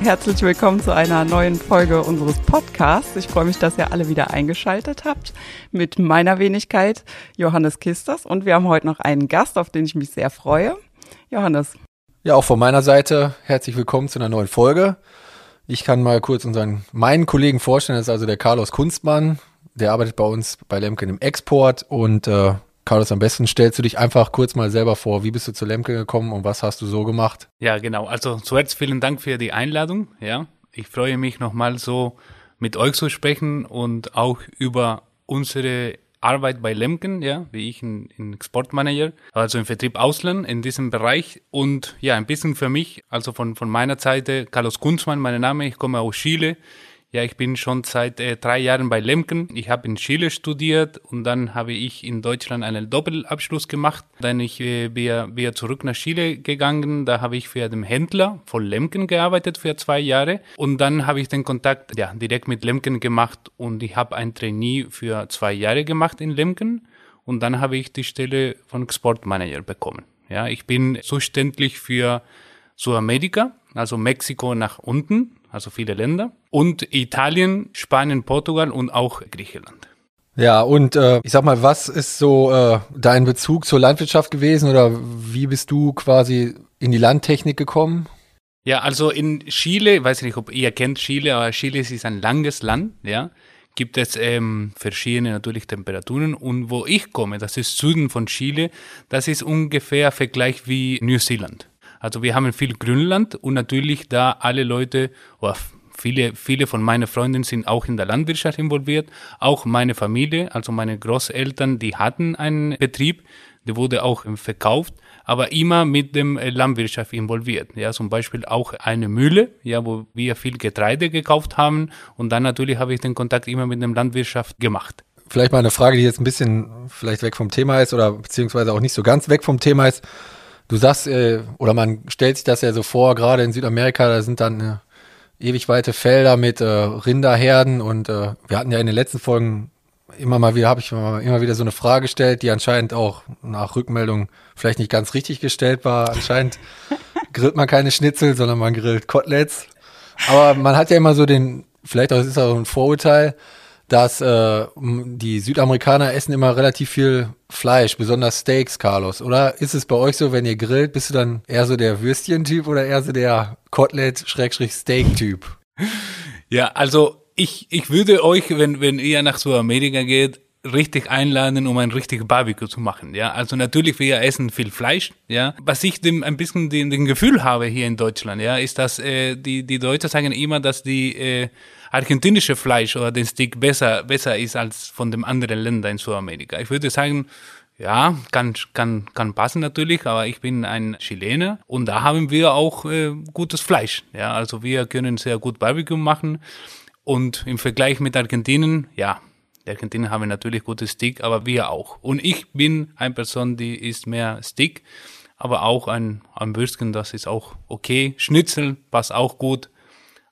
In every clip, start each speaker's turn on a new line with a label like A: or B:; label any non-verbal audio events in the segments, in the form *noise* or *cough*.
A: Herzlich willkommen zu einer neuen Folge unseres Podcasts. Ich freue mich, dass ihr alle wieder eingeschaltet habt mit meiner Wenigkeit Johannes Kisters. Und wir haben heute noch einen Gast, auf den ich mich sehr freue. Johannes.
B: Ja, auch von meiner Seite herzlich willkommen zu einer neuen Folge. Ich kann mal kurz unseren, meinen Kollegen vorstellen, das ist also der Carlos Kunstmann. Der arbeitet bei uns bei Lemken im Export und äh, Carlos, am besten stellst du dich einfach kurz mal selber vor. Wie bist du zu Lemke gekommen und was hast du so gemacht?
C: Ja, genau. Also zuerst vielen Dank für die Einladung. Ja, ich freue mich nochmal so mit euch zu sprechen und auch über unsere Arbeit bei Lemken, ja, wie ich ein, ein Exportmanager, also im Vertrieb Ausland in diesem Bereich und ja, ein bisschen für mich, also von, von meiner Seite, Carlos Kunzmann, mein Name, ich komme aus Chile, ja, ich bin schon seit äh, drei Jahren bei Lemken. Ich habe in Chile studiert und dann habe ich in Deutschland einen Doppelabschluss gemacht. Dann ich äh, bin, zurück nach Chile gegangen. Da habe ich für den Händler von Lemken gearbeitet für zwei Jahre und dann habe ich den Kontakt ja direkt mit Lemken gemacht und ich habe ein Trainee für zwei Jahre gemacht in Lemken und dann habe ich die Stelle von Exportmanager bekommen. Ja, ich bin zuständig für Südamerika, also Mexiko nach unten also viele Länder, und Italien, Spanien, Portugal und auch Griechenland.
B: Ja, und äh, ich sag mal, was ist so äh, dein Bezug zur Landwirtschaft gewesen oder wie bist du quasi in die Landtechnik gekommen?
C: Ja, also in Chile, ich weiß nicht, ob ihr kennt Chile, aber Chile ist ein langes Land, ja. Gibt es ähm, verschiedene natürlich Temperaturen und wo ich komme, das ist Süden von Chile, das ist ungefähr Vergleich wie New Zealand. Also wir haben viel Grünland und natürlich da alle Leute, oder viele, viele von meinen Freunden sind auch in der Landwirtschaft involviert, auch meine Familie, also meine Großeltern, die hatten einen Betrieb, der wurde auch verkauft, aber immer mit dem äh, Landwirtschaft involviert. Ja, zum Beispiel auch eine Mühle, ja, wo wir viel Getreide gekauft haben und dann natürlich habe ich den Kontakt immer mit dem Landwirtschaft gemacht.
B: Vielleicht mal eine Frage, die jetzt ein bisschen vielleicht weg vom Thema ist oder beziehungsweise auch nicht so ganz weg vom Thema ist. Du sagst, äh, oder man stellt sich das ja so vor, gerade in Südamerika, da sind dann äh, ewig weite Felder mit äh, Rinderherden und äh, wir hatten ja in den letzten Folgen immer mal wieder, habe ich immer wieder so eine Frage gestellt, die anscheinend auch nach Rückmeldung vielleicht nicht ganz richtig gestellt war. Anscheinend *laughs* grillt man keine Schnitzel, sondern man grillt Koteletts. Aber man hat ja immer so den, vielleicht auch, ist auch ein Vorurteil, dass äh, die Südamerikaner essen immer relativ viel Fleisch, besonders Steaks, Carlos. Oder ist es bei euch so, wenn ihr grillt, bist du dann eher so der Würstchen-Typ oder eher so der Kotelett-Steak-Typ?
C: Ja, also ich, ich würde euch, wenn, wenn ihr nach Südamerika geht, richtig einladen, um ein richtiges Barbecue zu machen. Ja, also natürlich wir essen viel Fleisch. Ja, was ich dem ein bisschen den, den Gefühl habe hier in Deutschland, ja, ist, dass äh, die die Deutschen sagen immer, dass die äh, argentinische Fleisch oder den Steak besser, besser ist als von den anderen Ländern in Südamerika. Ich würde sagen, ja, kann, kann, kann passen natürlich, aber ich bin ein Chilener und da haben wir auch äh, gutes Fleisch. Ja, also wir können sehr gut Barbecue machen und im Vergleich mit Argentinien, ja, die Argentinier haben natürlich gutes Steak, aber wir auch. Und ich bin eine Person, die isst mehr Steak, aber auch ein, ein Würstchen, das ist auch okay. Schnitzel passt auch gut,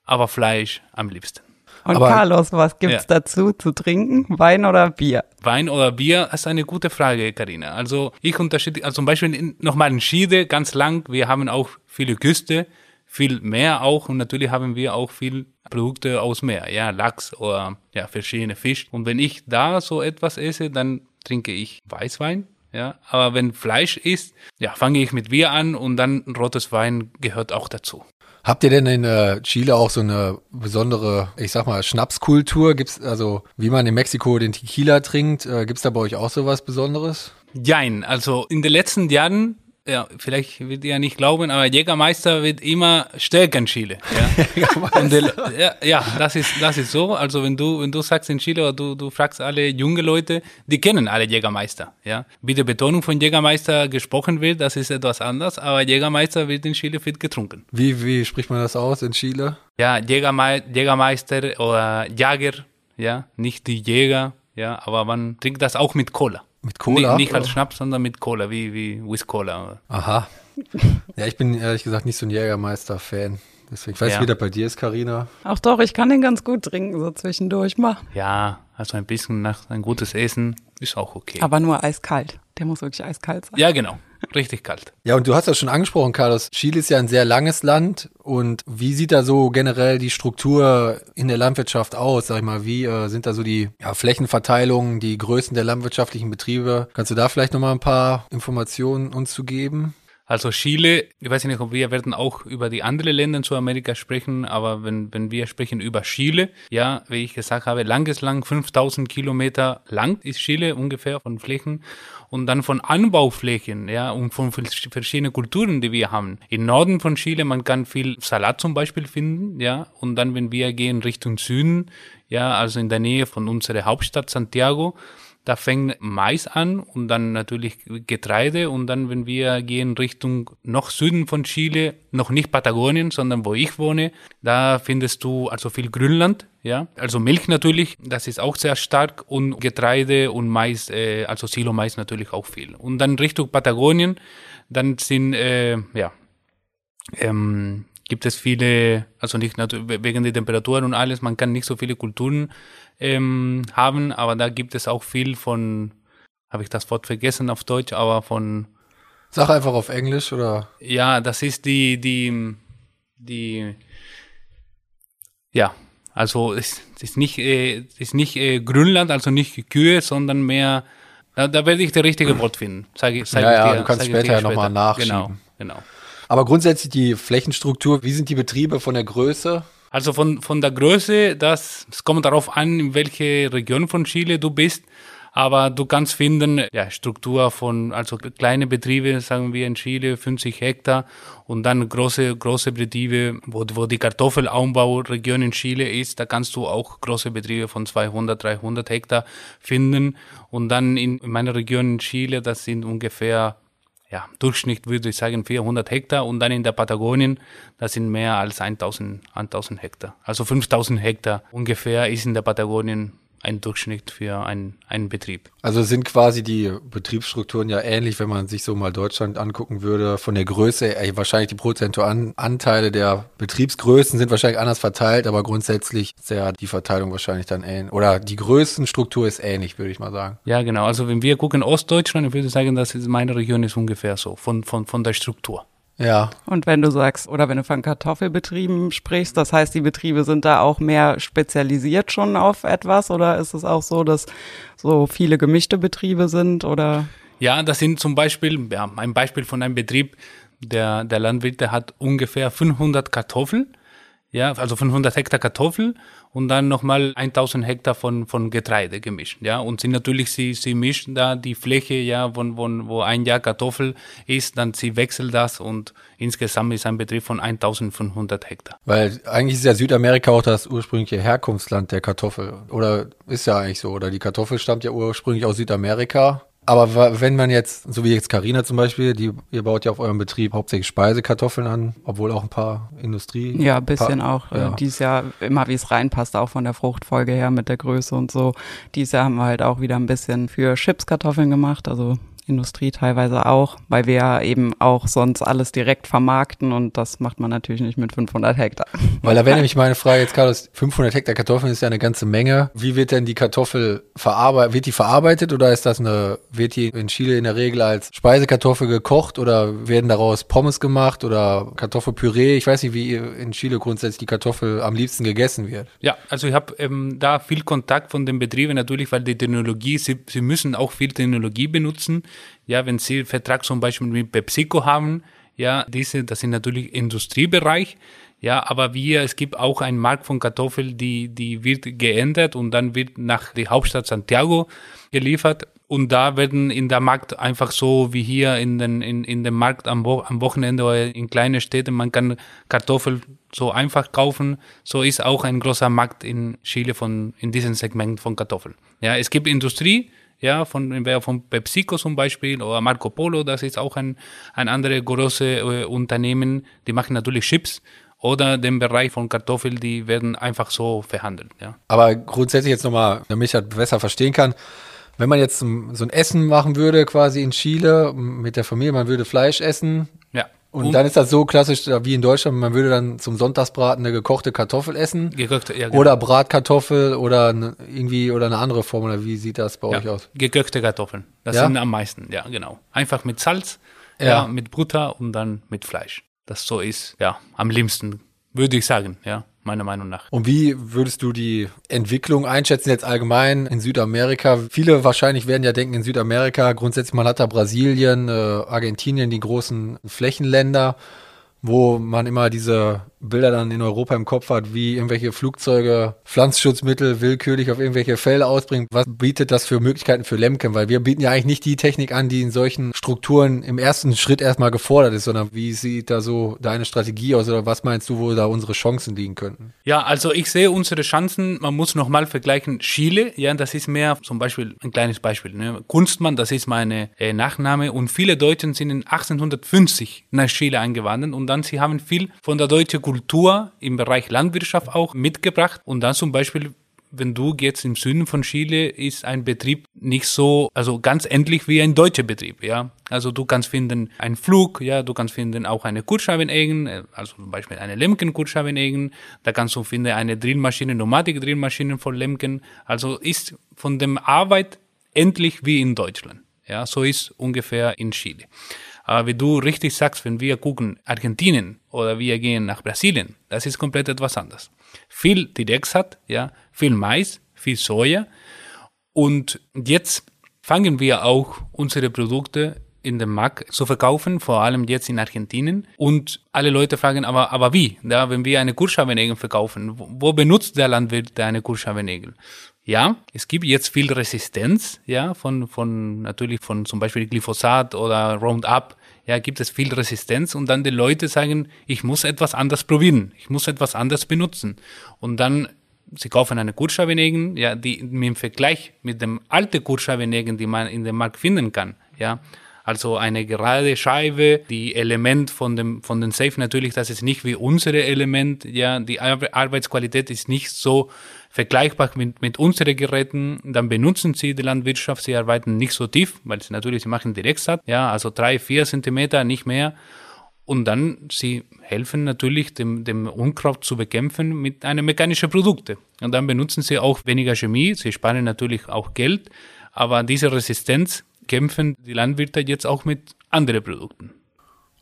C: aber Fleisch am liebsten.
A: Und Aber, Carlos, was gibt's ja. dazu zu trinken? Wein oder Bier?
C: Wein oder Bier ist eine gute Frage, Karina. Also ich unterschiede, also zum Beispiel nochmal in Schiede, ganz lang. Wir haben auch viele Küste, viel Meer auch und natürlich haben wir auch viel Produkte aus Meer, ja, Lachs oder ja, verschiedene Fisch. Und wenn ich da so etwas esse, dann trinke ich Weißwein, ja. Aber wenn Fleisch ist, ja, fange ich mit Bier an und dann rotes Wein gehört auch dazu.
B: Habt ihr denn in äh, Chile auch so eine besondere, ich sag mal, Schnapskultur? Gibt's also, wie man in Mexiko den Tequila trinkt, äh, gibt's da bei euch auch sowas Besonderes?
C: Jein, also in den letzten Jahren ja, vielleicht wird ihr ja nicht glauben, aber Jägermeister wird immer stärker in Chile. Ja, *laughs* Und der, ja, ja, das ist, das ist so. Also wenn du, wenn du sagst in Chile oder du, du fragst alle junge Leute, die kennen alle Jägermeister. Ja, wie die Betonung von Jägermeister gesprochen wird, das ist etwas anders, aber Jägermeister wird in Chile fit getrunken.
B: Wie, wie spricht man das aus in Chile?
C: Ja, Jägerme Jägermeister oder Jager, ja, nicht die Jäger, ja, aber man trinkt das auch mit Cola.
B: Mit Cola?
C: Nicht, nicht als Schnaps, sondern mit Cola, wie, wie Whisk Cola.
B: Aha. Ja, ich bin ehrlich gesagt nicht so ein Jägermeister-Fan. Deswegen, ich weiß
C: Ja.
B: wie das bei dir ist, Karina.
A: Ach doch, ich kann den ganz gut trinken, so zwischendurch mal.
C: Ja, also ein bisschen nach ein gutes Essen ist auch okay.
A: Aber nur eiskalt. Der muss wirklich eiskalt sein.
C: ja, genau. Richtig kalt.
B: Ja, und du hast das schon angesprochen, Carlos. Chile ist ja ein sehr langes Land. Und wie sieht da so generell die Struktur in der Landwirtschaft aus? Sag ich mal, wie äh, sind da so die ja, Flächenverteilungen, die Größen der landwirtschaftlichen Betriebe? Kannst du da vielleicht nochmal ein paar Informationen uns zu geben?
C: Also Chile, ich weiß nicht, ob wir werden auch über die anderen Länder in Südamerika sprechen, aber wenn, wenn wir sprechen über Chile, ja, wie ich gesagt habe, langes lang, 5000 Kilometer lang ist Chile ungefähr von Flächen und dann von Anbauflächen, ja, und von vers- verschiedenen Kulturen, die wir haben. Im Norden von Chile, man kann viel Salat zum Beispiel finden, ja, und dann, wenn wir gehen Richtung Süden, ja, also in der Nähe von unserer Hauptstadt Santiago, da fängt Mais an und dann natürlich Getreide und dann, wenn wir gehen Richtung noch Süden von Chile, noch nicht Patagonien, sondern wo ich wohne, da findest du also viel Grünland, ja. Also Milch natürlich, das ist auch sehr stark und Getreide und Mais, äh, also Silo-Mais natürlich auch viel. Und dann Richtung Patagonien, dann sind, äh, ja, ähm, gibt es viele, also nicht wegen der Temperaturen und alles, man kann nicht so viele Kulturen ähm, haben, aber da gibt es auch viel von, habe ich das Wort vergessen auf Deutsch, aber von,
B: Sag einfach auf Englisch oder?
C: ja, das ist die, die, die, ja, also es ist nicht, äh, es ist nicht äh, Grünland, also nicht Kühe, sondern mehr, da, da werde ich das richtige Wort finden. Ich- sag
B: Ja, ja,
C: dir,
B: du kannst später
C: dir
B: ja noch mal nachschieben.
C: Genau, genau.
B: Aber grundsätzlich die Flächenstruktur, wie sind die Betriebe von der Größe?
C: Also von, von der Größe, das, es kommt darauf an, in welche Region von Chile du bist. Aber du kannst finden, ja, Struktur von, also kleine Betriebe, sagen wir in Chile, 50 Hektar und dann große, große Betriebe, wo, wo die Kartoffelanbauregion in Chile ist, da kannst du auch große Betriebe von 200, 300 Hektar finden. Und dann in, in meiner Region in Chile, das sind ungefähr ja, Durchschnitt würde ich sagen 400 Hektar und dann in der Patagonien, das sind mehr als 1000, 1000 Hektar. Also 5000 Hektar ungefähr ist in der Patagonien ein Durchschnitt für einen, einen Betrieb.
B: Also sind quasi die Betriebsstrukturen ja ähnlich, wenn man sich so mal Deutschland angucken würde. Von der Größe, wahrscheinlich die prozentualen Anteile der Betriebsgrößen sind wahrscheinlich anders verteilt, aber grundsätzlich ist ja die Verteilung wahrscheinlich dann ähnlich. Oder die Größenstruktur ist ähnlich, würde ich mal sagen.
C: Ja, genau. Also wenn wir gucken Ostdeutschland, ich würde sagen, dass meine Region ist ungefähr so, von, von, von der Struktur.
B: Ja,
A: Und wenn du sagst, oder wenn du von Kartoffelbetrieben sprichst, das heißt, die Betriebe sind da auch mehr spezialisiert schon auf etwas? Oder ist es auch so, dass so viele gemischte Betriebe sind oder?
C: Ja, das sind zum Beispiel, ja, ein Beispiel von einem Betrieb, der, der Landwirt, der hat ungefähr 500 Kartoffeln, ja, also 500 Hektar Kartoffel und dann nochmal 1000 Hektar von, von Getreide gemischt, ja, und sie natürlich, sie, sie mischen da die Fläche, ja, wo, wo, wo ein Jahr Kartoffel ist, dann sie wechseln das und insgesamt ist ein Betrieb von 1500 Hektar.
B: weil eigentlich ist ja Südamerika auch das ursprüngliche Herkunftsland der Kartoffel. Oder ist ja eigentlich so. Oder die Kartoffel stammt ja ursprünglich aus Südamerika. Aber wenn man jetzt, so wie jetzt Carina zum Beispiel, die, ihr baut ja auf eurem Betrieb hauptsächlich Speisekartoffeln an, obwohl auch ein paar Industrie.
A: Ja, ein bisschen
B: paar,
A: auch.
B: Ja.
A: Äh, dieses Jahr immer, wie es reinpasst, auch von der Fruchtfolge her mit der Größe und so. Dieses Jahr haben wir halt auch wieder ein bisschen für Chipskartoffeln gemacht, also Industrie teilweise auch, weil wir ja eben auch sonst alles direkt vermarkten und das macht man natürlich nicht mit 500 Hektar.
B: Weil da wäre nämlich meine Frage jetzt, Carlos, 500 Hektar Kartoffeln ist ja eine ganze Menge. Wie wird denn die Kartoffel verarbeitet? Wird die verarbeitet oder ist das eine, wird die in Chile in der Regel als Speisekartoffel gekocht oder werden daraus Pommes gemacht oder Kartoffelpüree? Ich weiß nicht, wie in Chile grundsätzlich die Kartoffel am liebsten gegessen wird.
C: Ja, also ich habe ähm, da viel Kontakt von den Betrieben natürlich, weil die Technologie, sie, sie müssen auch viel Technologie benutzen. Ja, wenn sie Vertrag zum Beispiel mit PepsiCo haben, ja, diese, das sind natürlich Industriebereich. Ja, aber wir, es gibt auch einen Markt von Kartoffeln, die, die wird geändert und dann wird nach die Hauptstadt Santiago geliefert. Und da werden in der Markt einfach so wie hier in den, in, in dem Markt am, Wo am Wochenende oder in kleine Städte, man kann Kartoffeln so einfach kaufen. So ist auch ein großer Markt in Chile von, in diesem Segment von Kartoffeln. Ja, es gibt Industrie, ja, von, von PepsiCo zum Beispiel oder Marco Polo, das ist auch ein, ein andere große äh, Unternehmen, die machen natürlich Chips oder den Bereich von Kartoffeln, die werden einfach so verhandelt. Ja.
B: Aber grundsätzlich jetzt nochmal, damit ich das besser verstehen kann, wenn man jetzt so ein Essen machen würde, quasi in Chile mit der Familie, man würde Fleisch essen. Und, und dann ist das so klassisch wie in Deutschland, man würde dann zum Sonntagsbraten eine gekochte Kartoffel essen.
C: Gekochte, ja, genau.
B: Oder Bratkartoffel oder irgendwie oder eine andere Form. Oder wie sieht das bei
C: ja,
B: euch aus?
C: Gekochte Kartoffeln. Das
B: Ja?
C: sind am meisten, ja, genau. Einfach mit Salz,
B: Ja.
C: ja. mit Butter und dann mit Fleisch. Das so ist, ja, am liebsten, würde ich sagen, ja, meiner Meinung nach.
B: Und wie würdest du die Entwicklung einschätzen jetzt allgemein in Südamerika? Viele wahrscheinlich werden ja denken in Südamerika, grundsätzlich man hat da Brasilien, äh, Argentinien, die großen Flächenländer, wo man immer diese Bilder dann in Europa im Kopf hat, wie irgendwelche Flugzeuge Pflanzenschutzmittel willkürlich auf irgendwelche Felder ausbringen. Was bietet das für Möglichkeiten für Lemken? Weil wir bieten ja eigentlich nicht die Technik an, die in solchen Strukturen im ersten Schritt erstmal gefordert ist, sondern wie sieht da so deine Strategie aus oder was meinst du, wo da unsere Chancen liegen könnten?
C: Ja, also ich sehe unsere Chancen, man muss nochmal vergleichen, Chile, ja, das ist mehr, zum Beispiel, ein kleines Beispiel, ne? Kunstmann, das ist meine äh, Nachname und viele Deutschen sind in 1850 nach Chile eingewandert und dann sie haben viel von der deutschen Kultur im Bereich Landwirtschaft auch mitgebracht und dann zum Beispiel wenn du jetzt im Süden von Chile ist ein Betrieb nicht so, also ganz ähnlich wie ein deutscher Betrieb, ja. Also du kannst finden einen Flug, ja, du kannst finden auch eine Kurzscheibenegen, also zum Beispiel eine Lemken-Kurzscheibenegen, da kannst du finden eine Drillmaschine, Pneumatik-Drillmaschinen von Lemken, also ist von dem Arbeit ähnlich wie in Deutschland, ja, so ist ungefähr in Chile. Aber wie du richtig sagst, wenn wir gucken Argentinien oder wir gehen nach Brasilien, das ist komplett etwas anderes. Viel Direx hat, ja, viel Mais, viel Soja. Und jetzt fangen wir auch unsere Produkte in den Markt zu verkaufen, vor allem jetzt in Argentinien. Und alle Leute fragen, aber, aber wie? Da, wenn wir eine Kurschabenegel verkaufen, wo, benutzt der Landwirt eine Kurschabenegel? Ja, es gibt jetzt viel Resistenz, ja, von, von, natürlich von zum Beispiel Glyphosat oder Roundup, ja, gibt es viel Resistenz und dann die Leute sagen, ich muss etwas anders probieren, ich muss etwas anders benutzen. Und dann, sie kaufen eine Kurschabenegen, ja, die im Vergleich mit dem alten Kurschabenegen, die man in dem Markt finden kann, ja, also eine gerade Scheibe, die Element von dem, von den Safe natürlich, das ist nicht wie unsere Element, ja, die Ar Arbeitsqualität ist nicht so vergleichbar mit, mit unseren Geräten, dann benutzen sie die Landwirtschaft, sie arbeiten nicht so tief, weil sie natürlich, sie machen Direktsat, ja, also drei, vier Zentimeter, nicht mehr. Und dann, sie helfen natürlich, dem, dem Unkraut zu bekämpfen mit einem mechanischen Produkte. Und dann benutzen sie auch weniger Chemie, sie sparen natürlich auch Geld, aber diese Resistenz kämpfen die Landwirte jetzt auch mit anderen Produkten.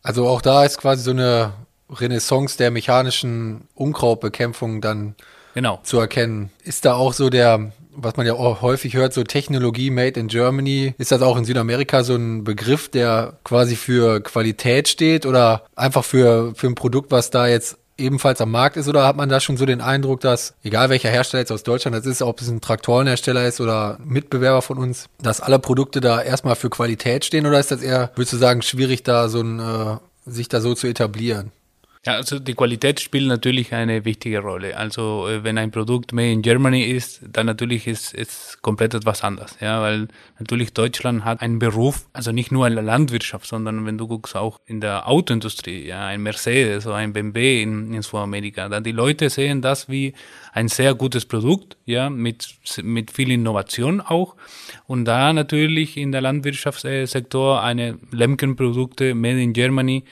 B: Also auch da ist quasi so eine Renaissance der mechanischen Unkrautbekämpfung dann
C: Genau.
B: zu erkennen. Ist da auch so der, was man ja auch häufig hört, so Technologie made in Germany, ist das auch in Südamerika so ein Begriff, der quasi für Qualität steht oder einfach für, für ein Produkt, was da jetzt ebenfalls am Markt ist oder hat man da schon so den Eindruck, dass, egal welcher Hersteller jetzt aus Deutschland das ist, ob es ein Traktorenhersteller ist oder Mitbewerber von uns, dass alle Produkte da erstmal für Qualität stehen oder ist das eher, würdest du sagen, schwierig da so ein, äh, sich da so zu etablieren?
C: Ja, also die Qualität spielt natürlich eine wichtige Rolle. Also äh, wenn ein Produkt made in Germany ist, dann natürlich ist es komplett etwas anders. Ja, weil natürlich Deutschland hat einen Beruf, also nicht nur in der Landwirtschaft, sondern wenn du guckst auch in der Autoindustrie, ja, ein Mercedes oder ein BMW in, in Südamerika, dann die Leute sehen das wie ein sehr gutes Produkt, ja, mit, mit viel Innovation auch. Und da natürlich in der Landwirtschaftssektor eine Lemken-Produkte made in Germany,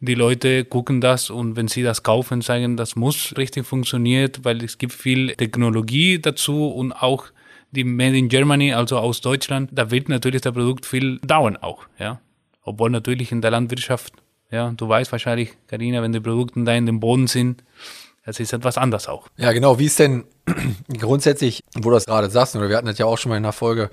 C: die Leute gucken das und wenn sie das kaufen, sagen, das muss richtig funktioniert, weil es gibt viel Technologie dazu und auch die Made in Germany, also aus Deutschland, da wird natürlich das Produkt viel dauern auch, ja. Obwohl natürlich in der Landwirtschaft, ja, du weißt wahrscheinlich, Karina, wenn die Produkte da in dem Boden sind, das ist etwas anders auch.
B: Ja, genau. Wie ist denn *clears throat* grundsätzlich, wo du das gerade sagst, oder wir hatten das ja auch schon mal in der Folge,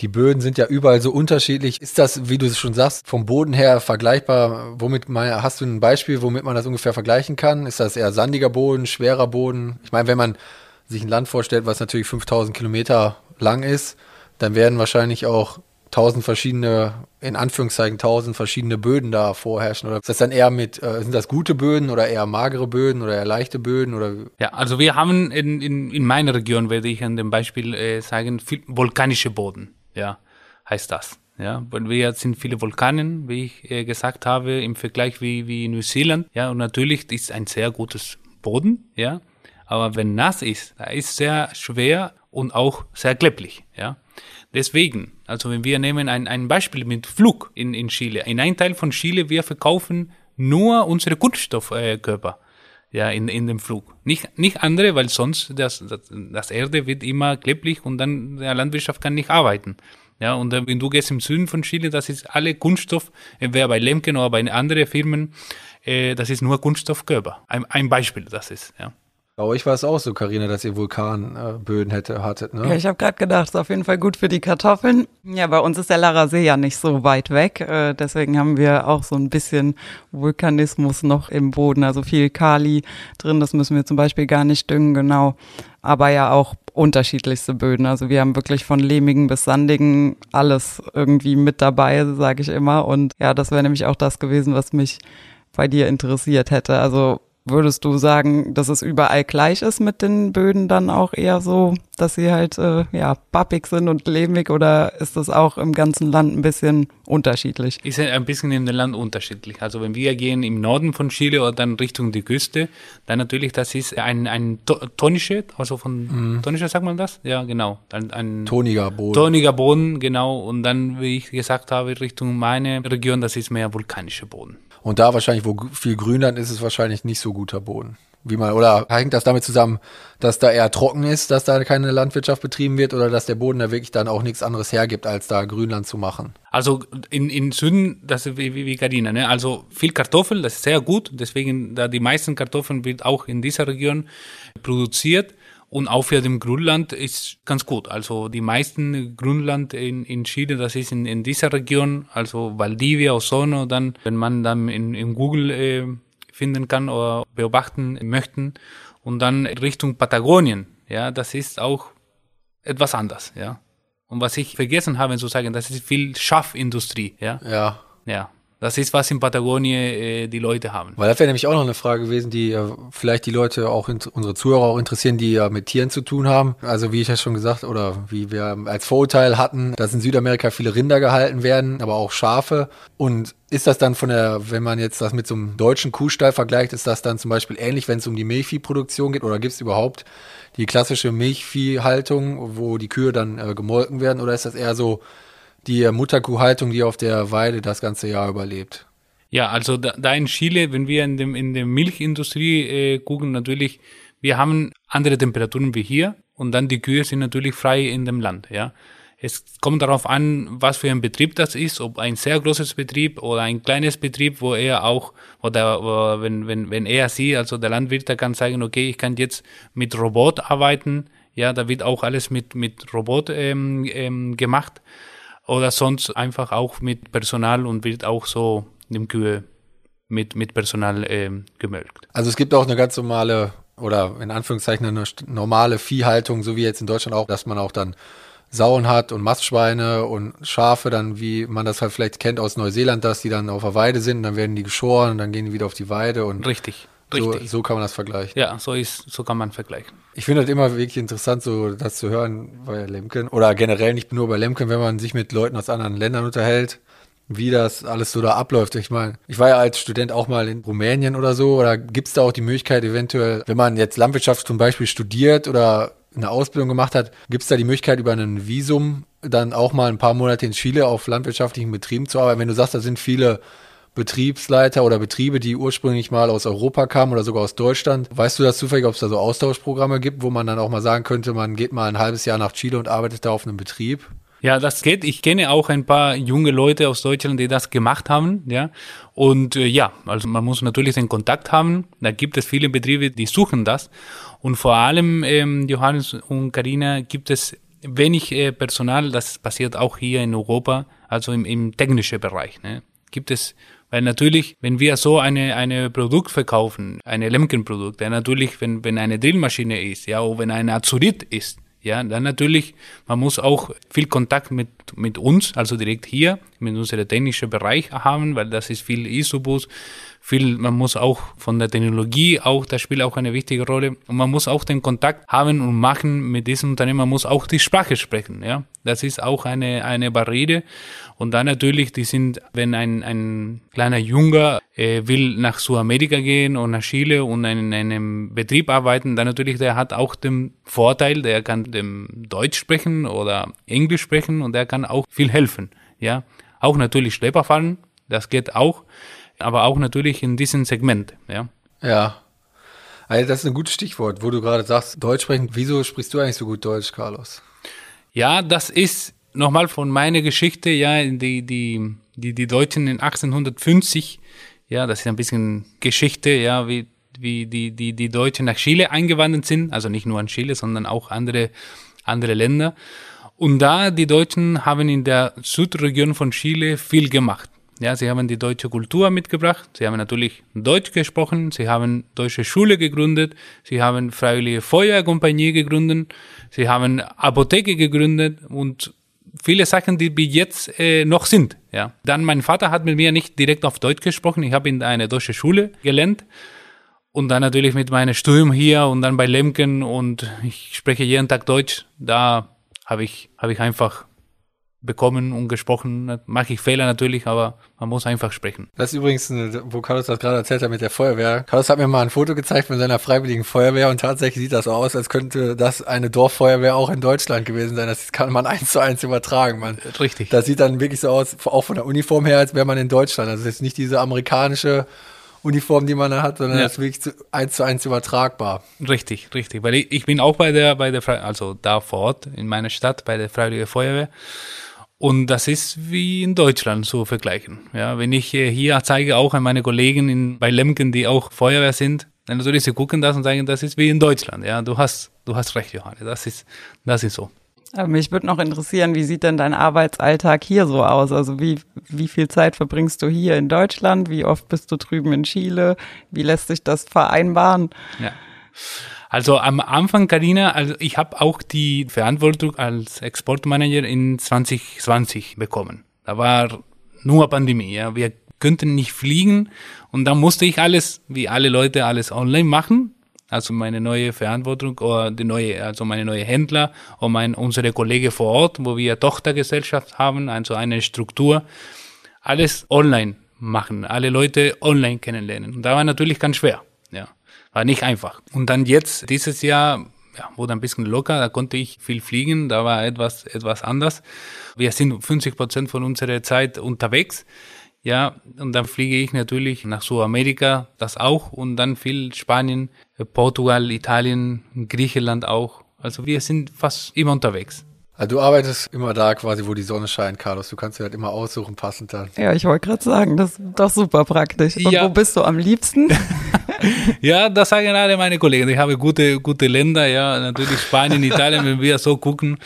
B: die Böden sind ja überall so unterschiedlich. Ist das, wie du es schon sagst, vom Boden her vergleichbar? Womit mal, hast du ein Beispiel, womit man das ungefähr vergleichen kann? Ist das eher sandiger Boden, schwerer Boden? Ich meine, wenn man sich ein Land vorstellt, was natürlich 5000 Kilometer lang ist, dann werden wahrscheinlich auch tausend verschiedene, in Anführungszeichen tausend verschiedene Böden da vorherrschen? Oder ist das dann eher mit, äh, sind das gute Böden oder eher magere Böden oder eher leichte Böden? Oder?
C: Ja, also wir haben in, in, in meiner Region, werde ich an dem Beispiel äh, sagen, viel vulkanische Boden, ja, heißt das. Ja, weil wir sind viele Vulkanen, wie ich äh, gesagt habe, im Vergleich wie, wie Neuseeland. Ja, und natürlich ist ein sehr gutes Boden, ja. Aber wenn nass ist, da ist sehr schwer und auch sehr klebrig, ja. Deswegen, also wenn wir nehmen ein, ein Beispiel mit Flug in, in Chile. In einem Teil von Chile, wir verkaufen nur unsere Kunststoffkörper. Äh, ja, in, in dem Flug. Nicht, nicht andere, weil sonst das, das, das Erde wird immer klebrig und dann der Landwirtschaft kann nicht arbeiten. Ja, und wenn du gehst im Süden von Chile, das ist alle Kunststoff, entweder bei Lemken oder bei anderen Firmen, äh, das ist nur Kunststoffkörper. Ein, ein Beispiel, das ist, ja.
B: Bei euch war es auch so, Karina, dass ihr Vulkanböden hätte, hattet, ne?
A: Ja, ich habe gerade gedacht, ist auf jeden Fall gut für die Kartoffeln. Ja, bei uns ist der Lara See ja nicht so weit weg. Äh, deswegen haben wir auch so ein bisschen Vulkanismus noch im Boden. Also viel Kali drin, das müssen wir zum Beispiel gar nicht düngen, genau. Aber ja auch unterschiedlichste Böden. Also wir haben wirklich von lehmigen bis sandigen alles irgendwie mit dabei, sage ich immer. Und ja, das wäre nämlich auch das gewesen, was mich bei dir interessiert hätte. Also Würdest du sagen, dass es überall gleich ist mit den Böden dann auch eher so, dass sie halt äh, ja pappig sind und lehmig oder ist das auch im ganzen Land ein bisschen unterschiedlich?
C: Ist ein bisschen im Land unterschiedlich. Also wenn wir gehen im Norden von Chile oder dann Richtung die Küste, dann natürlich das ist ein, ein tonische, also von mhm. tonischer sagt man das? Ja, genau.
B: Ein, ein toniger Boden.
C: Toniger Boden, genau. Und dann, wie ich gesagt habe, Richtung meine Region, das ist mehr vulkanischer Boden.
B: Und da wahrscheinlich, wo viel Grünland ist, ist wahrscheinlich nicht so guter Boden. Wie man, oder hängt das damit zusammen, dass da eher trocken ist, dass da keine Landwirtschaft betrieben wird oder dass der Boden da wirklich dann auch nichts anderes hergibt, als da Grünland zu machen?
C: Also in, in Süden, das ist wie, wie, wie Gardina, ne? Also viel Kartoffel, das ist sehr gut. Deswegen, da die meisten Kartoffeln wird auch in dieser Region produziert. Und auch für dem Grünland ist ganz gut. Also die meisten Grünland in, in Chile, das ist in, in dieser Region, also Valdivia, Ozono, dann, wenn man dann in, in Google äh, finden kann oder beobachten möchten. Und dann Richtung Patagonien, ja, das ist auch etwas anders, ja. Und was ich vergessen habe zu sagen, das ist viel Schaffindustrie, ja.
B: Ja.
C: Ja. Das ist, was in Patagonien äh, die Leute haben.
B: Weil das wäre nämlich auch noch eine Frage gewesen, die äh, vielleicht die Leute auch, unsere Zuhörer auch interessieren, die ja mit Tieren zu tun haben. Also wie ich ja schon gesagt oder wie wir als Vorurteil hatten, dass in Südamerika viele Rinder gehalten werden, aber auch Schafe. Und ist das dann von der, wenn man jetzt das mit so einem deutschen Kuhstall vergleicht, ist das dann zum Beispiel ähnlich, wenn es um die Milchviehproduktion geht? Oder gibt es überhaupt die klassische Milchviehhaltung, wo die Kühe dann äh, gemolken werden? Oder ist das eher so, die Mutterkuhhaltung, die auf der Weide das ganze Jahr überlebt.
C: Ja, also da, da in Chile, wenn wir in, dem, in der Milchindustrie äh, gucken, natürlich, wir haben andere Temperaturen wie hier und dann die Kühe sind natürlich frei in dem Land, ja. Es kommt darauf an, was für ein Betrieb das ist, ob ein sehr großes Betrieb oder ein kleines Betrieb, wo er auch, oder wenn, wenn, wenn er sie, also der Landwirt, der kann sagen, okay, ich kann jetzt mit Robot arbeiten, ja, da wird auch alles mit, mit Robot ähm, ähm, gemacht oder sonst einfach auch mit Personal und wird auch so im Kühe mit, mit Personal äh, gemölkt.
B: Also es gibt auch eine ganz normale oder in Anführungszeichen eine normale Viehhaltung, so wie jetzt in Deutschland auch, dass man auch dann Sauen hat und Mastschweine und Schafe, dann wie man das halt vielleicht kennt aus Neuseeland, dass die dann auf der Weide sind, dann werden die geschoren und dann gehen die wieder auf die Weide und
C: richtig.
B: So, so, kann man das vergleichen.
C: Ja, so ist, so kann man vergleichen.
B: Ich finde das immer wirklich interessant, so das zu hören bei Lemken oder generell nicht nur bei Lemken, wenn man sich mit Leuten aus anderen Ländern unterhält, wie das alles so da abläuft. Ich meine, ich war ja als Student auch mal in Rumänien oder so, oder gibt es da auch die Möglichkeit eventuell, wenn man jetzt Landwirtschaft zum Beispiel studiert oder eine Ausbildung gemacht hat, gibt es da die Möglichkeit über ein Visum dann auch mal ein paar Monate in Chile auf landwirtschaftlichen Betrieben zu arbeiten? Wenn du sagst, da sind viele Betriebsleiter oder Betriebe, die ursprünglich mal aus Europa kamen oder sogar aus Deutschland. Weißt du das zufällig, ob es da so Austauschprogramme gibt, wo man dann auch mal sagen könnte, man geht mal ein halbes Jahr nach Chile und arbeitet da auf einem Betrieb?
C: Ja, das geht. Ich kenne auch ein paar junge Leute aus Deutschland, die das gemacht haben, ja. Und äh, ja, also man muss natürlich den Kontakt haben. Da gibt es viele Betriebe, die suchen das. Und vor allem, ähm, Johannes und Karina, gibt es wenig äh, Personal. Das passiert auch hier in Europa, also im, im technischen Bereich. Ne? Gibt es weil natürlich, wenn wir so eine, eine Produkt verkaufen, eine Lemken-Produkt, ja, natürlich, wenn, wenn eine Drillmaschine ist, ja, oder wenn ein Azurit ist, Ja, dann natürlich, man muss auch viel Kontakt mit, mit uns, also direkt hier, mit unserem technischen Bereich haben, weil das ist viel Isobus, viel, man muss auch von der Technologie auch, das spielt auch eine wichtige Rolle. Und man muss auch den Kontakt haben und machen mit diesem Unternehmen, man muss auch die Sprache sprechen, ja. Das ist auch eine, eine Barriere. Und dann natürlich, die sind, wenn ein, ein kleiner Junge äh, will nach Südamerika gehen und nach Chile und in einem Betrieb arbeiten, dann natürlich, der hat auch den Vorteil, der kann dem Deutsch sprechen oder Englisch sprechen und der kann auch viel helfen, ja. Auch natürlich Schlepper fahren, das geht auch aber auch natürlich in diesem Segment, ja.
B: Ja. Also das ist ein gutes Stichwort, wo du gerade sagst, Deutsch sprechen. Wieso sprichst du eigentlich so gut Deutsch, Carlos?
C: Ja, das ist nochmal von meiner Geschichte, ja, die, die, die, die Deutschen in 1850, ja, das ist ein bisschen Geschichte, ja, wie, wie die, die, die Deutschen nach Chile eingewandert sind, also nicht nur an Chile, sondern auch andere, andere Länder. Und da die Deutschen haben in der Südregion von Chile viel gemacht. Ja, sie haben die deutsche Kultur mitgebracht. Sie haben natürlich Deutsch gesprochen. Sie haben deutsche Schule gegründet. Sie haben Freiwillige Feuerkompanie gegründet. Sie haben Apotheke gegründet und viele Sachen, die bis jetzt äh, noch sind. Ja. Dann mein Vater hat mit mir nicht direkt auf Deutsch gesprochen. Ich habe in einer deutschen Schule gelernt. Und dann natürlich mit meinem Studium hier und dann bei Lemken und ich spreche jeden Tag Deutsch. Da habe ich, habe ich einfach bekommen und gesprochen. Mache ich Fehler natürlich, aber man muss einfach sprechen.
B: Das ist übrigens, wo Carlos das gerade erzählt hat mit der Feuerwehr. Carlos hat mir mal ein Foto gezeigt von seiner freiwilligen Feuerwehr und tatsächlich sieht das so aus, als könnte das eine Dorffeuerwehr auch in Deutschland gewesen sein. Das kann man *laughs* eins zu eins übertragen. Man,
C: Richtig.
B: Das sieht dann wirklich so aus, auch von der Uniform her, als wäre man in Deutschland. Also es ist nicht diese amerikanische Uniform, die man da hat, sondern ja. das ist wirklich zu, eins zu eins übertragbar.
C: Richtig, richtig. Weil ich, ich bin auch bei der, bei der, also da vor Ort in meiner Stadt bei der Freiwillige Feuerwehr. Und das ist wie in Deutschland zu vergleichen. Ja, wenn ich hier zeige auch an meine Kollegen in, bei Lemken, die auch Feuerwehr sind, dann natürlich sie gucken das und sagen, das ist wie in Deutschland. Ja, du hast, du hast recht, Johannes. Das ist, das ist so.
A: Aber mich würde noch interessieren, wie sieht denn dein Arbeitsalltag hier so aus? Also wie, wie viel Zeit verbringst du hier in Deutschland? Wie oft bist du drüben in Chile? Wie lässt sich das vereinbaren?
C: Ja. Also am Anfang, Karina, also ich habe auch die Verantwortung als Exportmanager in 2020 bekommen. Da war nur Pandemie. Ja. Wir könnten nicht fliegen und da musste ich alles, wie alle Leute, alles online machen. Also meine neue Verantwortung oder die neue, also meine neue Händler und mein, unsere Kollegen vor Ort, wo wir Tochtergesellschaft haben, also eine Struktur, alles online machen, alle Leute online kennenlernen. Und da war natürlich ganz schwer. War nicht einfach. Und dann jetzt, dieses Jahr, ja, wurde ein bisschen locker, da konnte ich viel fliegen, da war etwas, etwas anders. Wir sind 50 Prozent von unserer Zeit unterwegs. Ja, und dann fliege ich natürlich nach Südamerika, das auch, und dann viel Spanien, Portugal, Italien, Griechenland auch. Also wir sind fast immer unterwegs.
B: Also du arbeitest immer da quasi, wo die Sonne scheint, Carlos. Du kannst dir halt immer aussuchen, passend dann.
A: Ja, ich wollte gerade sagen, das ist doch super praktisch. Und ja. wo bist du am liebsten? *laughs*
C: ja, das sagen alle meine Kollegen. Ich habe gute, gute Länder, ja, natürlich Spanien, Italien, wenn wir so gucken.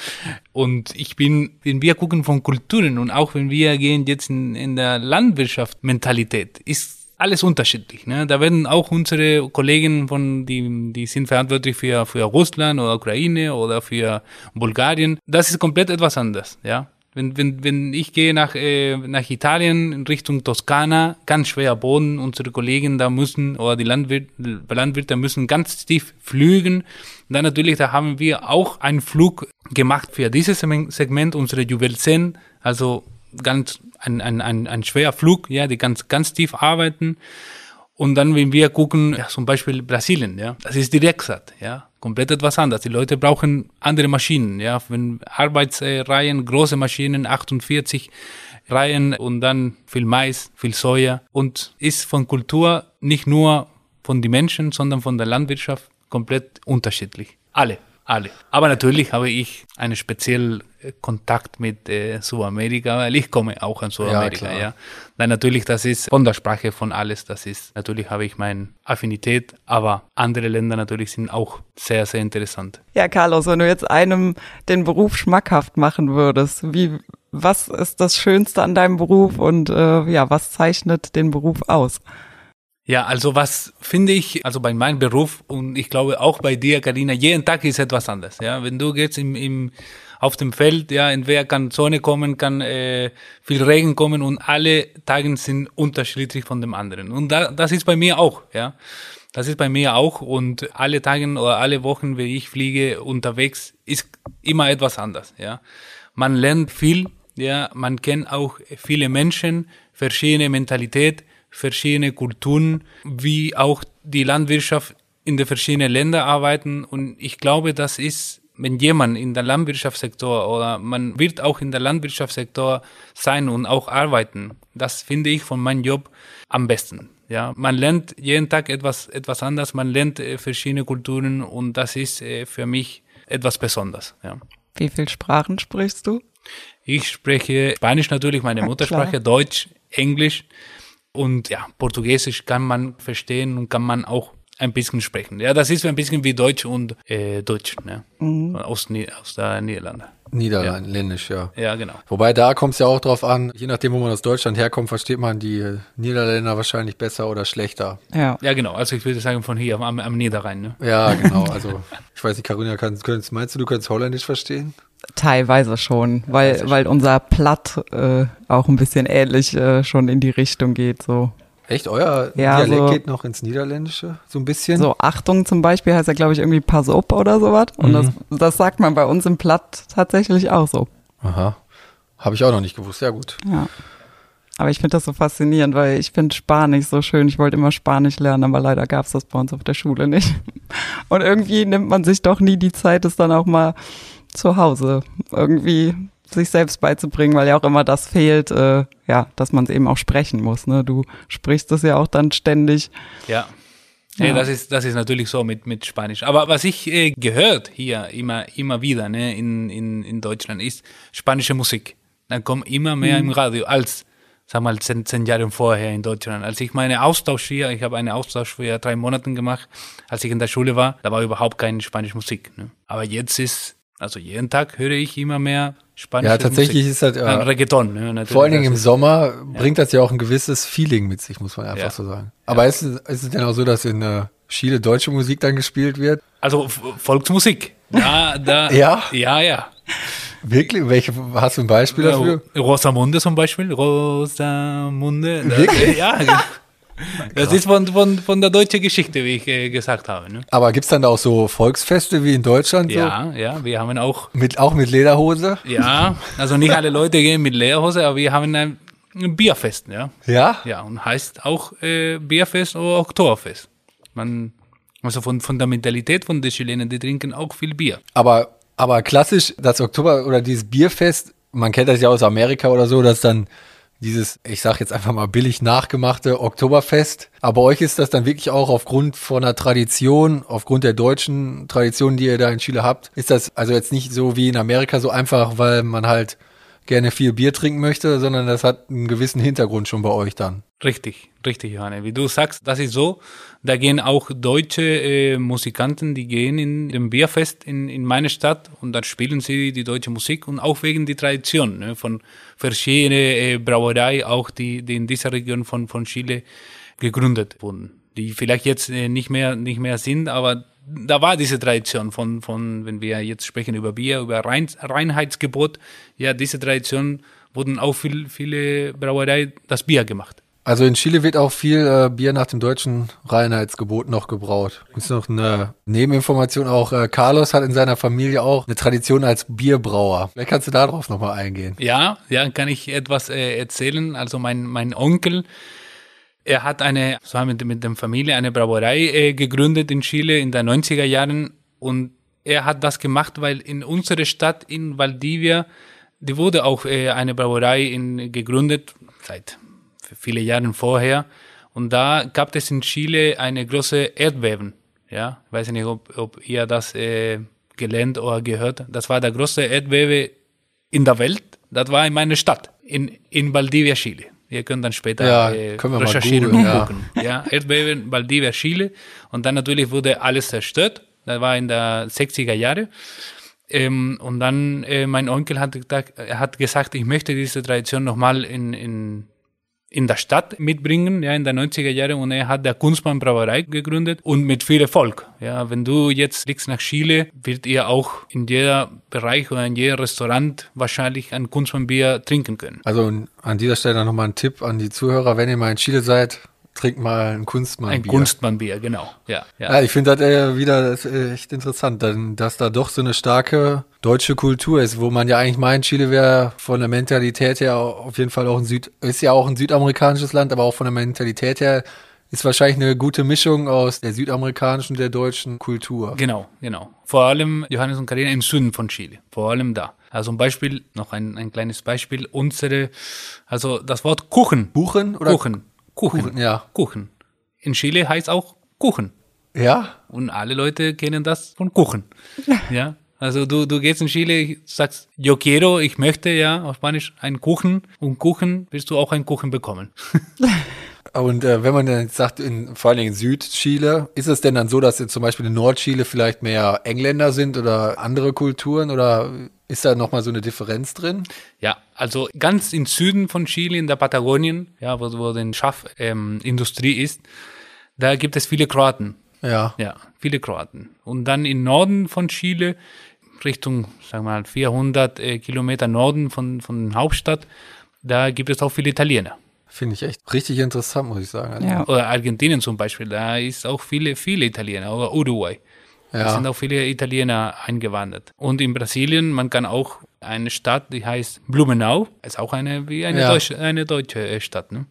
C: Und ich bin, wenn wir gucken von Kulturen und auch wenn wir gehen jetzt in, in der Landwirtschaft Mentalität, ist alles unterschiedlich. Ne? Da werden auch unsere Kollegen von, die, die sind verantwortlich für, für Russland oder Ukraine oder für Bulgarien. Das ist komplett etwas anders, ja. Wenn, wenn, wenn ich gehe nach, äh, nach Italien in Richtung Toskana, ganz schwer Boden, unsere Kollegen da müssen, oder die Landwirt, Landwirte müssen ganz tief flügen. Dann natürlich, da haben wir auch einen Flug gemacht für dieses Segment, unsere Juwelzen, also ganz ein, ein, ein, ein schwerer Flug, ja, die ganz, ganz tief arbeiten. Und dann, wenn wir gucken, ja, zum Beispiel Brasilien, ja, das ist Direktsaat, ja, komplett etwas anderes. Die Leute brauchen andere Maschinen, ja, wenn Arbeitsreihen, große Maschinen, 48 Reihen und dann viel Mais, viel Soja und ist von Kultur nicht nur von den Menschen, sondern von der Landwirtschaft komplett unterschiedlich. Alle, alle. Aber natürlich habe ich einen speziellen Kontakt mit äh, Südamerika, weil ich komme auch an Südamerika, ja, ja. Dann natürlich, das ist von der Sprache von alles, das ist, natürlich habe ich meine Affinität, aber andere Länder natürlich sind auch sehr, sehr interessant.
A: Ja, Carlos, wenn du jetzt einem den Beruf schmackhaft machen würdest, wie, was ist das Schönste an deinem Beruf und äh, ja, was zeichnet den Beruf aus?
C: Ja, also was finde ich, also bei meinem Beruf und ich glaube auch bei dir, Karina, jeden Tag ist etwas anders. Ja, wenn du jetzt im, im auf dem Feld, ja, entweder kann Sonne kommen, kann äh, viel Regen kommen und alle Tage sind unterschiedlich von dem anderen. Und da, das ist bei mir auch, ja. Das ist bei mir auch und alle Tage oder alle Wochen, wenn ich fliege unterwegs, ist immer etwas anders, ja. Man lernt viel, ja, man kennt auch viele Menschen, verschiedene Mentalität, verschiedene Kulturen, wie auch die Landwirtschaft in den verschiedenen Ländern arbeiten und ich glaube, das ist wenn jemand in der Landwirtschaftssektor oder man wird auch in der Landwirtschaftssektor sein und auch arbeiten, das finde ich von meinem Job am besten. Ja, man lernt jeden Tag etwas, etwas anders, man lernt äh, verschiedene Kulturen und das ist äh, für mich etwas Besonderes. Ja.
A: Wie viele Sprachen sprichst du?
C: Ich spreche Spanisch natürlich, meine Muttersprache, ja, Deutsch, Englisch und ja, Portugiesisch kann man verstehen und kann man auch ein bisschen sprechen. Ja, das ist ein bisschen wie Deutsch und äh, Deutsch, ne? Mhm. Aus, aus der Niederlande.
B: Niederländisch, ja.
C: ja. Ja, genau.
B: Wobei da kommt es ja auch drauf an, je nachdem, wo man aus Deutschland herkommt, versteht man die Niederländer wahrscheinlich besser oder schlechter.
C: Ja, ja genau. Also ich würde sagen von hier am, am Niederrhein. Ne?
B: Ja, genau. *laughs* Also ich weiß nicht, Carina, kannst, könntest, meinst du, du könntest Holländisch verstehen?
A: Teilweise schon, weil, weil unser Platt äh, auch ein bisschen ähnlich äh, schon in die Richtung geht. So.
B: Echt? Euer ja, Dialekt so, geht noch ins Niederländische, so ein bisschen?
A: So, Achtung zum Beispiel heißt ja, glaube ich, irgendwie Pass up oder sowas. Und mhm. das, das sagt man bei uns im Platt tatsächlich auch so.
B: Aha. Habe ich auch noch nicht gewusst. Ja, gut.
A: Ja. Aber ich finde das so faszinierend, weil ich finde Spanisch so schön. Ich wollte immer Spanisch lernen, aber leider gab es das bei uns auf der Schule nicht. *laughs* Und irgendwie nimmt man sich doch nie die Zeit, es dann auch mal zu Hause irgendwie sich selbst beizubringen, weil ja auch immer das fehlt, äh, ja, dass man es eben auch sprechen muss. Ne? Du sprichst es ja auch dann ständig.
C: Ja. Ja. Nee, das ist das ist natürlich so mit mit Spanisch. Aber was ich äh, gehört hier immer immer wieder ne, in, in, in Deutschland ist spanische Musik. Dann kommt immer mehr mhm. im Radio als sag mal zehn, zehn Jahre vorher in Deutschland. Als ich meine Austausch hier, ich habe einen Austausch für drei Monaten gemacht, als ich in der Schule war, da war überhaupt keine spanische Musik. Ne? Aber jetzt ist also jeden Tag höre ich immer mehr Spanisch.
B: Ja, tatsächlich Musik. ist das ja,
C: Reggaeton. Ne,
B: vor allen Dingen im Sommer ja. bringt das ja auch ein gewisses Feeling mit sich, muss man einfach ja. so sagen. Aber ist, es, ist es denn auch so, dass in äh, Chile deutsche Musik dann gespielt wird?
C: Also Volksmusik. Da, da, *laughs*
B: ja?
C: Ja, ja.
B: Wirklich? Welche, hast du ein Beispiel dafür?
C: Rosamunde zum Beispiel. Rosamunde.
B: Wirklich? *laughs*
C: Ja. *laughs* Das ist von, von, von der deutschen Geschichte, wie ich äh, gesagt habe. Ne?
B: Aber gibt es dann da auch so Volksfeste wie in Deutschland?
C: So? Ja, ja, wir haben auch.
B: Mit, auch mit Lederhose?
C: Ja, also nicht alle Leute gehen mit Lederhose, aber wir haben ein, ein Bierfest, ja.
B: Ja?
C: Ja, und heißt auch äh, Bierfest oder Oktoberfest. Man, also von, von der Mentalität von den Chilenen, die trinken auch viel Bier.
B: Aber, aber klassisch, das Oktober oder dieses Bierfest, man kennt das ja aus Amerika oder so, dass dann dieses, ich sag jetzt einfach mal billig nachgemachte Oktoberfest. Aber euch ist das dann wirklich auch aufgrund von einer Tradition, aufgrund der deutschen Tradition, die ihr da in Chile habt, ist das also jetzt nicht so wie in Amerika so einfach, weil man halt gerne viel Bier trinken möchte, sondern das hat einen gewissen Hintergrund schon bei euch dann.
C: Richtig, richtig, Johanne. Wie du sagst, das ist so. Da gehen auch deutsche äh, Musikanten, die gehen in dem Bierfest in, in meine Stadt und da spielen sie die deutsche Musik und auch wegen die Tradition ne, von verschiedenen äh, Brauerei, auch die, die in dieser Region von, von Chile gegründet wurden. Die vielleicht jetzt äh, nicht mehr, nicht mehr sind, aber da war diese Tradition von, von, wenn wir jetzt sprechen über Bier, über Rein, Reinheitsgebot, ja, diese Tradition wurden auch viel, viele Brauerei das Bier gemacht.
B: Also in Chile wird auch viel äh, Bier nach dem deutschen Reinheitsgebot noch gebraut. Ist noch eine Nebeninformation auch. Äh, Carlos hat in seiner Familie auch eine Tradition als Bierbrauer. Vielleicht kannst du darauf nochmal eingehen.
C: Ja, ja, kann ich etwas äh, erzählen. Also mein, mein Onkel, er hat eine, so mit, mit der Familie eine Brauerei äh, gegründet in Chile in den 90er Jahren und er hat das gemacht, weil in unserer Stadt in Valdivia, die wurde auch äh, eine Brauerei in, gegründet seit viele Jahre vorher. Und da gab es in Chile eine große Erdbeben. Ja, ich weiß nicht, ob, ob ihr das äh, gelernt oder gehört. Das war der größte Erdbeben in der Welt. Das war in meiner Stadt, in, in Valdivia, Chile. Ihr könnt dann später
B: ja, äh,
C: recherchieren und gucken. Ja. ja, Erdbeben, Valdivia, Chile. Und dann natürlich wurde alles zerstört. Das war in der 60er Jahre. Ähm, und dann, äh, mein Onkel hat, hat gesagt, ich möchte diese Tradition nochmal in, in in der Stadt mitbringen, ja, in der 90er Jahre und er hat der Kunstmann Brauerei gegründet und mit viel Erfolg. Ja, wenn du jetzt fliegst nach Chile, wird ihr auch in jeder Bereich oder in jedem Restaurant wahrscheinlich ein Kunstmannbier trinken können.
B: Also an dieser Stelle nochmal ein Tipp an die Zuhörer, wenn ihr mal in Chile seid, trinkt mal ein Kunstmannbier.
C: Ein Kunstmannbier, genau. Ja, ja.
B: Ja, ich finde das äh, wieder das, äh, echt interessant, dass da doch so eine starke deutsche Kultur ist, wo man ja eigentlich meint, Chile wäre von der Mentalität her auf jeden Fall auch ein Süd, ist ja auch ein südamerikanisches Land, aber auch von der Mentalität her ist wahrscheinlich eine gute Mischung aus der südamerikanischen und der deutschen Kultur.
C: Genau, genau. Vor allem Johannes und Karina im Süden von Chile. Vor allem da. Also ein Beispiel, noch ein, ein kleines Beispiel. Unsere, also das Wort Kuchen.
B: Buchen oder?
C: Kuchen. Kuchen.
B: Kuchen, ja.
C: Kuchen. In Chile heißt auch Kuchen.
B: Ja?
C: Und alle Leute kennen das von Kuchen. *laughs* Ja. Also du, du gehst in Chile, sagst, yo quiero, ich möchte, ja, auf Spanisch, einen Kuchen. Und Kuchen wirst du auch einen Kuchen bekommen. *laughs*
B: Und äh, wenn man dann sagt, in, vor allen Dingen in Südchile, ist es denn dann so, dass jetzt zum Beispiel in Nordchile vielleicht mehr Engländer sind oder andere Kulturen oder ist da nochmal so eine Differenz drin?
C: Ja, also ganz im Süden von Chile, in der Patagonien, ja, wo, wo die Schaffindustrie ähm, Industrie ist, da gibt es viele Kroaten.
B: Ja.
C: Ja, viele Kroaten. Und dann im Norden von Chile, Richtung, sagen wir mal, 400 äh, Kilometer Norden von, von der Hauptstadt, da gibt es auch viele Italiener.
B: Finde ich echt richtig interessant, muss ich sagen. Also,
A: Ja.
C: Oder Argentinien zum Beispiel, da ist auch viele, viele Italiener. Oder Uruguay. Da
B: Ja.
C: sind auch viele Italiener eingewandert. Und in Brasilien, man kann auch eine Stadt, die heißt Blumenau, ist auch eine, wie eine,
B: Ja.
C: deutsche, eine deutsche äh, Stadt. Ne?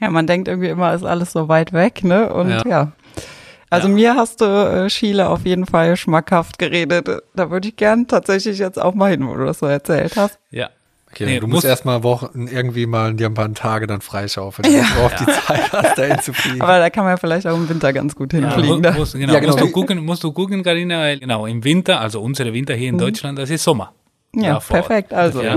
A: Ja, man denkt irgendwie immer, ist alles so weit weg, ne? Und ja.
C: Ja.
A: Also
C: Ja.
A: mir hast du äh, Chile auf jeden Fall schmackhaft geredet. Da würde ich gern tatsächlich jetzt auch mal hin, wo du das so erzählt hast.
C: Ja.
B: Okay,
C: Nee,
B: du musst
C: muss-
B: erstmal Wochen irgendwie mal dir ein paar Tage dann freischaufeln, damit du auch die Zeit hast, dahin zu fliegen.
A: Aber da kann man vielleicht auch im Winter ganz gut
C: Ja,
A: hinfliegen.
C: mu-
A: ne?
C: musst, genau,
B: Ja, genau.
C: Musst, du gucken, musst du gucken, Carina, weil genau, im Winter, also unsere Winter hier in Deutschland, das ist Sommer.
A: Ja, perfekt. Also
C: Ja.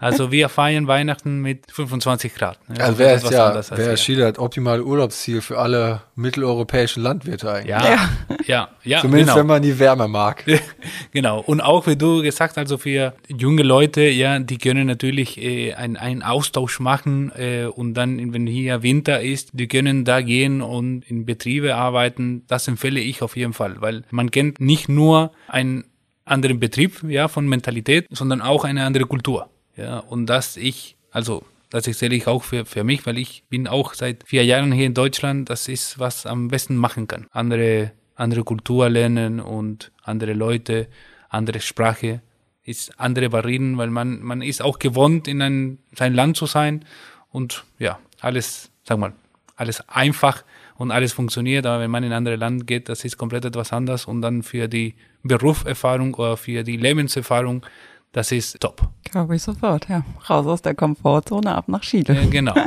C: Also wir feiern Weihnachten mit 25 Grad. ne?
B: Also wäre es
C: etwas
B: ja, wäre
C: hier.
B: Chile das optimale Urlaubsziel für alle mitteleuropäischen Landwirte eigentlich.
C: Ja, ja, ja, ja
B: Zumindest
C: genau.
B: wenn man die Wärme mag. *laughs*
C: Genau. Und auch, wie du gesagt hast, also für junge Leute, ja, die können natürlich äh, ein- einen Austausch machen äh, und dann, wenn hier Winter ist, die können da gehen und in Betriebe arbeiten. Das empfehle ich auf jeden Fall, weil man kennt nicht nur einen anderen Betrieb, ja, von Mentalität, sondern auch eine andere Kultur. Ja, und das ich, also das erzähle ich auch für, für mich, weil ich bin auch seit vier Jahren hier in Deutschland. Das ist, was am besten machen kann. Andere, andere Kultur lernen und andere Leute, andere Sprache, ist andere Barrieren, weil man, man ist auch gewohnt, in ein, sein Land zu sein und ja, alles, sag mal, alles einfach und alles funktioniert, aber wenn man in ein anderes Land geht, das ist komplett etwas anders und dann für die Berufserfahrung oder für die Lebenserfahrung, das ist top.
A: glaube ich sofort, ja. Raus aus der Komfortzone, ab nach Chile.
C: Ja, genau. *laughs*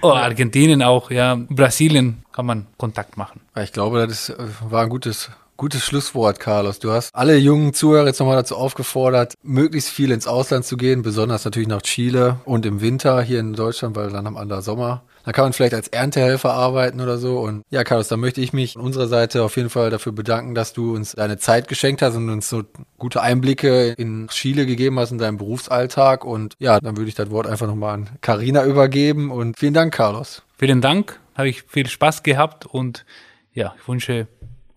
C: Oh, Argentinien auch, ja. Brasilien kann man Kontakt machen.
B: Ich glaube, das war ein gutes, gutes Schlusswort, Carlos. Du hast alle jungen Zuhörer jetzt nochmal dazu aufgefordert, möglichst viel ins Ausland zu gehen, besonders natürlich nach Chile und im Winter hier in Deutschland, weil dann haben andere Sommer. Da kann man vielleicht als Erntehelfer arbeiten oder so. Und ja, Carlos, da möchte ich mich von unserer Seite auf jeden Fall dafür bedanken, dass du uns deine Zeit geschenkt hast und uns so gute Einblicke in Chile gegeben hast in deinem Berufsalltag. Und ja, dann würde ich das Wort einfach nochmal an Carina übergeben. Und vielen Dank, Carlos.
C: Vielen Dank, habe ich viel Spaß gehabt und ja, ich wünsche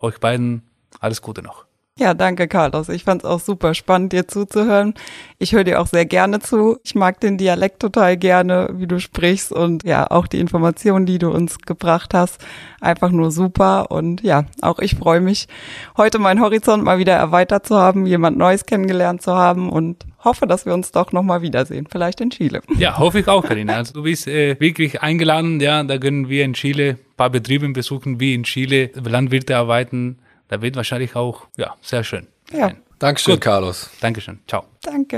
C: euch beiden alles Gute noch.
A: Ja, danke, Carlos. Ich fand es auch super spannend, dir zuzuhören. Ich höre dir auch sehr gerne zu. Ich mag den Dialekt total gerne, wie du sprichst und ja, auch die Informationen, die du uns gebracht hast. Einfach nur super. Und ja, auch ich freue mich, heute meinen Horizont mal wieder erweitert zu haben, jemand Neues kennengelernt zu haben und hoffe, dass wir uns doch nochmal wiedersehen. Vielleicht in Chile.
C: Ja, hoffe ich auch, Karina. Also du bist äh, wirklich eingeladen, ja, da können wir in Chile ein paar Betriebe besuchen, wie in Chile Landwirte arbeiten. Da wird wahrscheinlich auch, ja, sehr schön.
A: Ja.
C: sein.
B: Dankeschön,
C: Gut.
B: Carlos.
C: Dankeschön. Ciao.
A: Danke.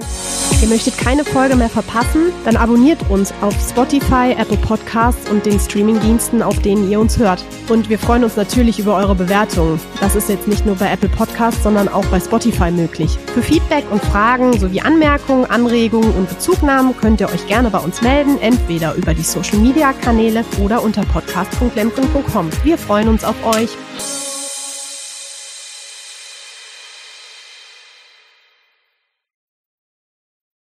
D: Ihr möchtet keine Folge mehr verpassen? Dann abonniert uns auf Spotify, Apple Podcasts und den Streamingdiensten, auf denen ihr uns hört. Und wir freuen uns natürlich über eure Bewertungen. Das ist jetzt nicht nur bei Apple Podcasts, sondern auch bei Spotify möglich. Für Feedback und Fragen sowie Anmerkungen, Anregungen und Bezugnahmen könnt ihr euch gerne bei uns melden, entweder über die Social Media Kanäle oder unter podcast.lemken.com. Wir freuen uns auf euch.